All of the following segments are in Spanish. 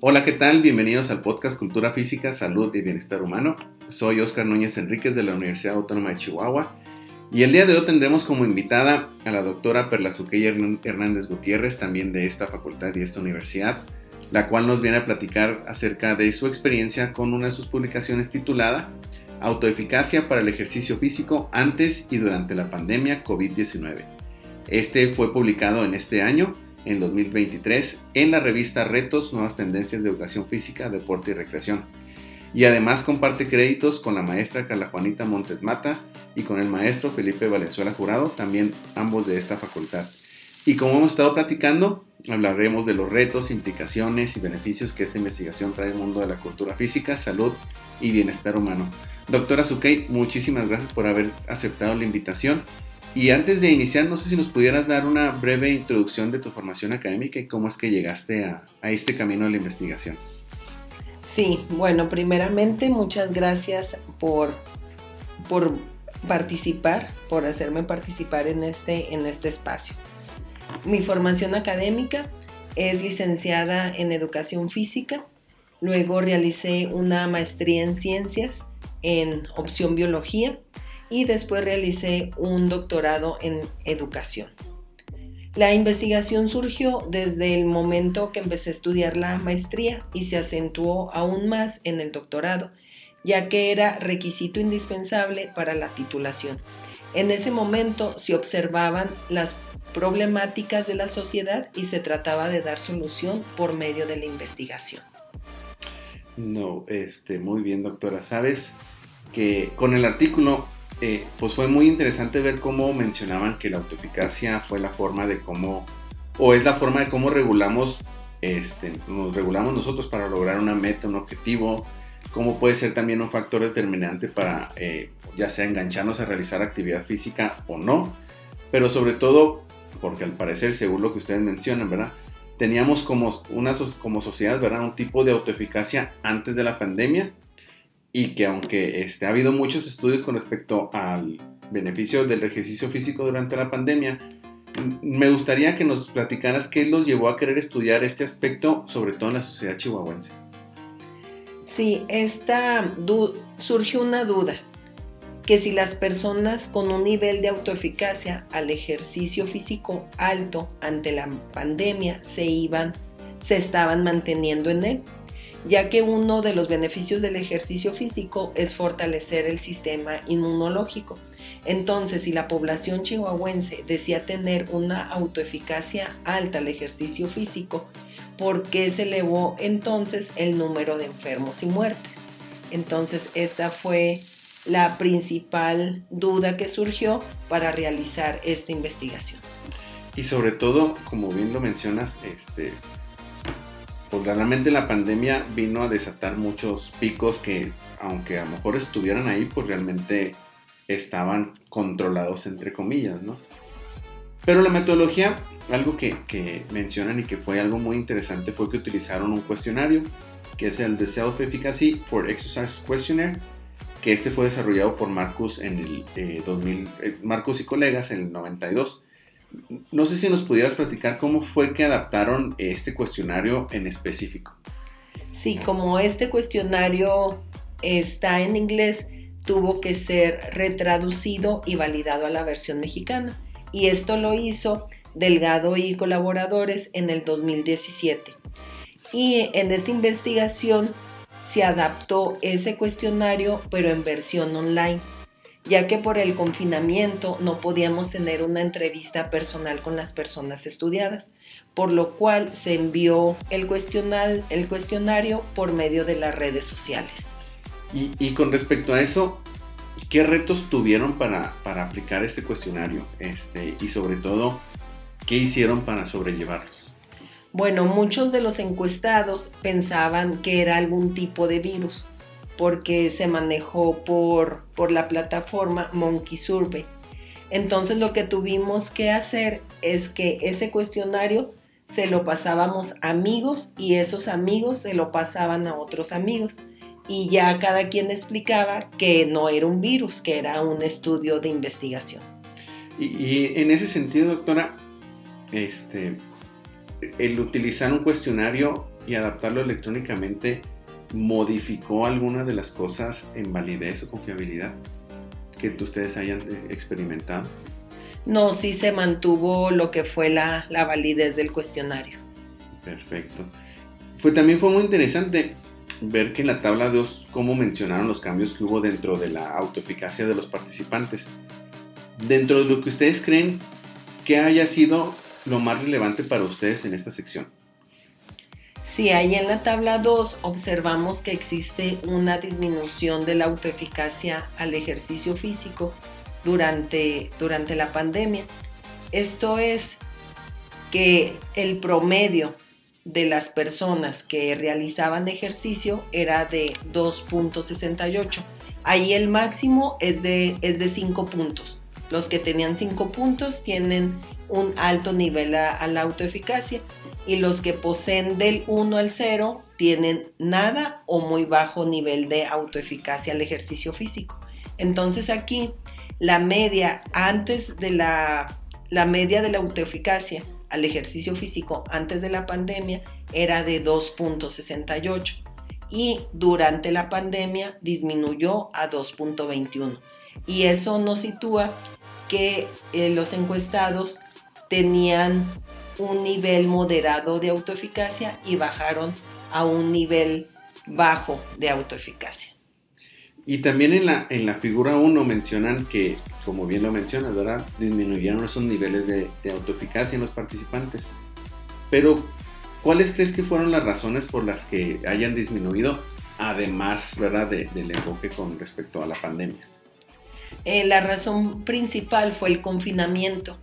Hola, ¿qué tal? Bienvenidos al podcast Cultura Física, Salud y Bienestar Humano. Soy Oscar Núñez Enríquez de la Universidad Autónoma de Chihuahua y el día de hoy tendremos como invitada a la doctora Perla Suqueya Hern- Hernández Gutiérrez, también de esta facultad y esta universidad, la cual nos viene a platicar acerca de su experiencia con una de sus publicaciones titulada Autoeficacia para el ejercicio físico antes y durante la pandemia COVID-19. Este fue publicado en este año en 2023 en la revista Retos, Nuevas Tendencias de Educación Física, Deporte y Recreación. Y además comparte créditos con la maestra Carla Juanita Montes Mata y con el maestro Felipe Valenzuela Jurado, también ambos de esta facultad. Y como hemos estado platicando, hablaremos de los retos, implicaciones y beneficios que esta investigación trae al mundo de la cultura física, salud y bienestar humano. Doctora Sukei, muchísimas gracias por haber aceptado la invitación y antes de iniciar, no sé si nos pudieras dar una breve introducción de tu formación académica y cómo es que llegaste a, a este camino de la investigación. Sí, bueno, primeramente muchas gracias por, por participar, por hacerme participar en este, en este espacio. Mi formación académica es licenciada en educación física, luego realicé una maestría en ciencias en opción biología y después realicé un doctorado en educación. La investigación surgió desde el momento que empecé a estudiar la maestría y se acentuó aún más en el doctorado, ya que era requisito indispensable para la titulación. En ese momento se observaban las problemáticas de la sociedad y se trataba de dar solución por medio de la investigación. No, este, muy bien, doctora. Sabes que con el artículo, eh, pues fue muy interesante ver cómo mencionaban que la autoeficacia fue la forma de cómo, o es la forma de cómo regulamos, este, nos regulamos nosotros para lograr una meta, un objetivo, cómo puede ser también un factor determinante para, eh, ya sea engancharnos a realizar actividad física o no, pero sobre todo, porque al parecer, según lo que ustedes mencionan, ¿verdad? teníamos como, una, como sociedad, ¿verdad? Un tipo de autoeficacia antes de la pandemia y que aunque este, ha habido muchos estudios con respecto al beneficio del ejercicio físico durante la pandemia, me gustaría que nos platicaras qué los llevó a querer estudiar este aspecto, sobre todo en la sociedad chihuahuense. Sí, esta surgió una duda, que si las personas con un nivel de autoeficacia al ejercicio físico alto ante la pandemia se iban, se estaban manteniendo en él, ya que uno de los beneficios del ejercicio físico es fortalecer el sistema inmunológico. Entonces, si la población chihuahuense decía tener una autoeficacia alta al ejercicio físico, ¿por qué se elevó entonces el número de enfermos y muertes? Entonces, esta fue la principal duda que surgió para realizar esta investigación. Y sobre todo, como bien lo mencionas, este, pues realmente la pandemia vino a desatar muchos picos que, aunque a lo mejor estuvieran ahí, pues realmente estaban controlados, entre comillas, ¿no? Pero la metodología, algo que, mencionan y que fue algo muy interesante, fue que utilizaron un cuestionario, que es el The Self-Efficacy for Exercise Questionnaire, que este fue desarrollado por Marcus en el eh, 2000, eh, Marcus y colegas en el 92. No sé si nos pudieras platicar cómo fue que adaptaron este cuestionario en específico. Sí, como este cuestionario está en inglés, tuvo que ser retraducido y validado a la versión mexicana. Y esto lo hizo Delgado y colaboradores en el 2017. Y en esta investigación se adaptó ese cuestionario, pero en versión online, ya que por el confinamiento no podíamos tener una entrevista personal con las personas estudiadas, por lo cual se envió el, cuestionario por medio de las redes sociales. Y con respecto a eso, ¿qué retos tuvieron para, para aplicar este cuestionario? Este, y sobre todo, ¿qué hicieron para sobrellevarlos? Bueno, muchos de los encuestados pensaban que era algún tipo de virus, porque se manejó por, por la plataforma Monkey Survey. Entonces lo que tuvimos que hacer es que ese cuestionario se lo pasábamos a amigos y esos amigos se lo pasaban a otros amigos. Y ya cada quien explicaba que no era un virus, que era un estudio de investigación. Y, y en ese sentido, doctora, este, el utilizar un cuestionario y adaptarlo electrónicamente modificó alguna de las cosas en validez o confiabilidad que ustedes hayan eh, experimentado. No, sí se mantuvo lo que fue la, la validez del cuestionario. Perfecto. Fue, también fue muy interesante ver que en la tabla 2 cómo mencionaron los cambios que hubo dentro de la autoeficacia de los participantes. Dentro de lo que ustedes creen que haya sido lo más relevante para ustedes en esta sección. Sí, ahí en la tabla 2 observamos que existe una disminución de la autoeficacia al ejercicio físico durante, durante la pandemia. Esto es que el promedio de las personas que realizaban ejercicio era de 2.68. Ahí el máximo es de, es de 5 puntos. Los que tenían 5 puntos tienen un alto nivel a, la autoeficacia y los que poseen del 1 al 0 tienen nada o muy bajo nivel de autoeficacia al ejercicio físico. Entonces aquí la media antes de la, la media de la autoeficacia al ejercicio físico antes de la pandemia era de 2.68 y durante la pandemia disminuyó a 2.21 y eso nos sitúa que eh, los encuestados tenían un nivel moderado de autoeficacia y bajaron a un nivel bajo de autoeficacia. Y también en la, en la figura 1 mencionan que, como bien lo mencionas, ¿verdad? Disminuyeron esos niveles de, de autoeficacia en los participantes. Pero, ¿cuáles crees que fueron las razones por las que hayan disminuido, además, ¿verdad?, de, del enfoque con respecto a la pandemia. Eh, la razón principal fue el confinamiento.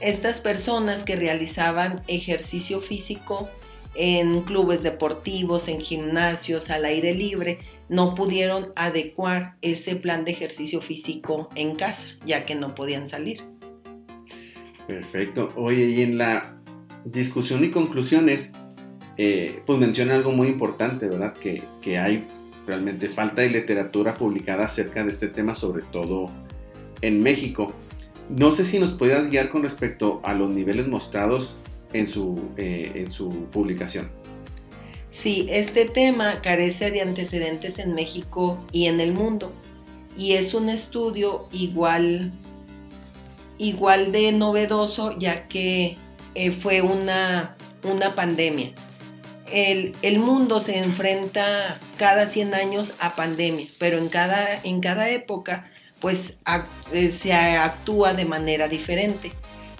Estas personas que realizaban ejercicio físico en clubes deportivos, en gimnasios, al aire libre, no pudieron adecuar ese plan de ejercicio físico en casa, ya que no podían salir. Perfecto. Oye, y en la discusión y conclusiones, eh, pues menciona algo muy importante, ¿verdad? Que, que, hay realmente falta de literatura publicada acerca de este tema, sobre todo en México. No sé si nos puedas guiar con respecto a los niveles mostrados en su, eh, en su publicación. Sí, este tema carece de antecedentes en México y en el mundo y es un estudio igual, igual de novedoso ya que eh, fue una, una pandemia. El, el, mundo se enfrenta cada 100 años a pandemia, pero en cada, en cada época pues eh, se actúa de manera diferente.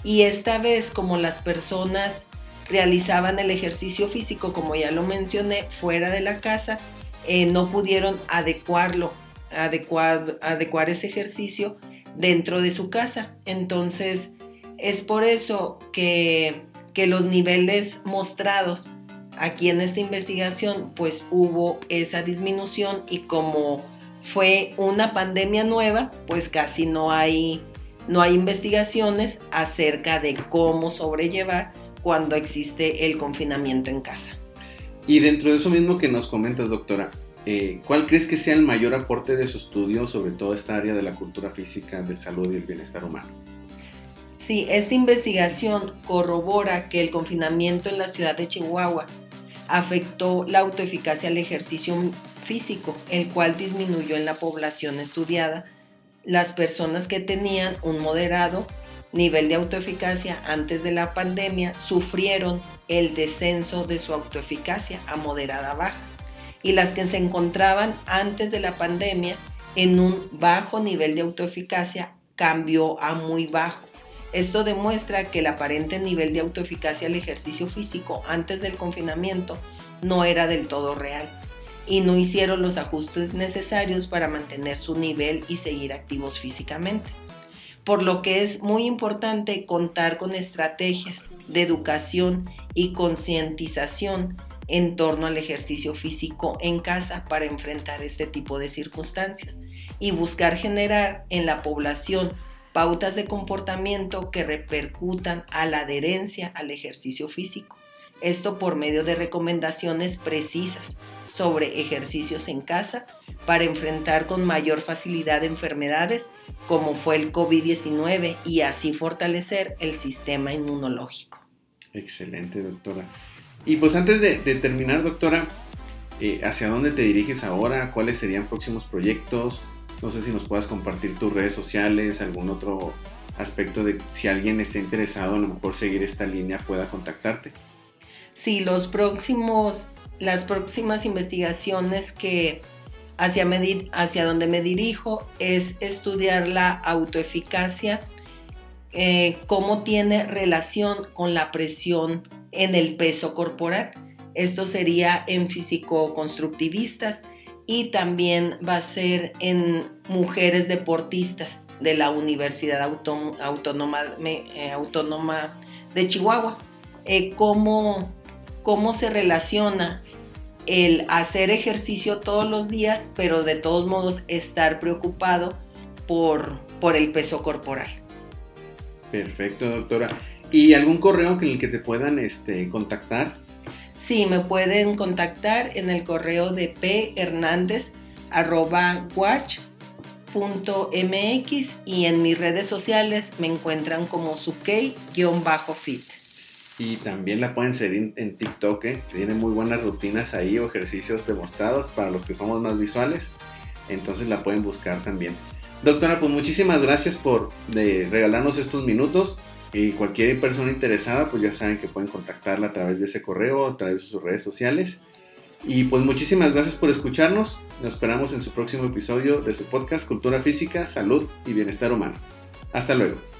Y esta vez como las personas realizaban el ejercicio físico, como ya lo mencioné, fuera de la casa, eh, no pudieron adecuarlo, adecuar, adecuar ese ejercicio dentro de su casa. Entonces, es por eso que, que los niveles mostrados aquí en esta investigación, pues hubo esa disminución y como fue una pandemia nueva, pues casi no hay, no hay investigaciones acerca de cómo sobrellevar cuando existe el confinamiento en casa. Y dentro de eso mismo que nos comentas, doctora, eh, ¿cuál crees que sea el mayor aporte de su estudio sobre todo esta área de la cultura física, del salud y el bienestar humano? Sí, esta investigación corrobora que el confinamiento en la ciudad de Chihuahua afectó la autoeficacia al ejercicio físico, el cual disminuyó en la población estudiada. Las personas que tenían un moderado nivel de autoeficacia antes de la pandemia sufrieron el descenso de su autoeficacia a moderada baja y las que se encontraban antes de la pandemia en un bajo nivel de autoeficacia cambió a muy bajo. Esto demuestra que el aparente nivel de autoeficacia al ejercicio físico antes del confinamiento no era del todo real y no hicieron los ajustes necesarios para mantener su nivel y seguir activos físicamente. Por lo que es muy importante contar con estrategias de educación y concientización en torno al ejercicio físico en casa para enfrentar este tipo de circunstancias y buscar generar en la población pautas de comportamiento que repercutan a la adherencia al ejercicio físico Esto por medio de recomendaciones precisas sobre ejercicios en casa para enfrentar con mayor facilidad enfermedades como fue el COVID-19 y así fortalecer el sistema inmunológico. Excelente, doctora. Y pues antes de, terminar, doctora, eh, ¿hacia dónde te diriges ahora? ¿Cuáles serían próximos proyectos? No sé si nos puedas compartir tus redes sociales, algún otro aspecto de si alguien está interesado a lo mejor seguir esta línea pueda contactarte. Sí, los próximos, las próximas investigaciones que hacia, hacia donde me dirijo es estudiar la autoeficacia, eh, cómo tiene relación con la presión en el peso corporal. Esto sería en físico-constructivistas y también va a ser en mujeres deportistas de la Universidad Autónoma, eh, de Chihuahua. Eh, cómo, cómo se relaciona el hacer ejercicio todos los días, pero de todos modos estar preocupado por, por el peso corporal. Perfecto, doctora. ¿Y algún correo en el que te puedan este, contactar? Sí, me pueden contactar en el correo de phernandez.watch.mx y en mis redes sociales me encuentran como sukei-fit. Y también la pueden seguir en, TikTok, ¿eh? tiene muy buenas rutinas ahí o ejercicios demostrados para los que somos más visuales. Entonces la pueden buscar también. Doctora, pues muchísimas gracias por regalarnos estos minutos. Y cualquier persona interesada, pues ya saben que pueden contactarla a través de ese correo, a través de sus redes sociales. Y pues muchísimas gracias por escucharnos. Nos esperamos en su próximo episodio de su podcast Cultura Física, Salud y Bienestar Humano. Hasta luego.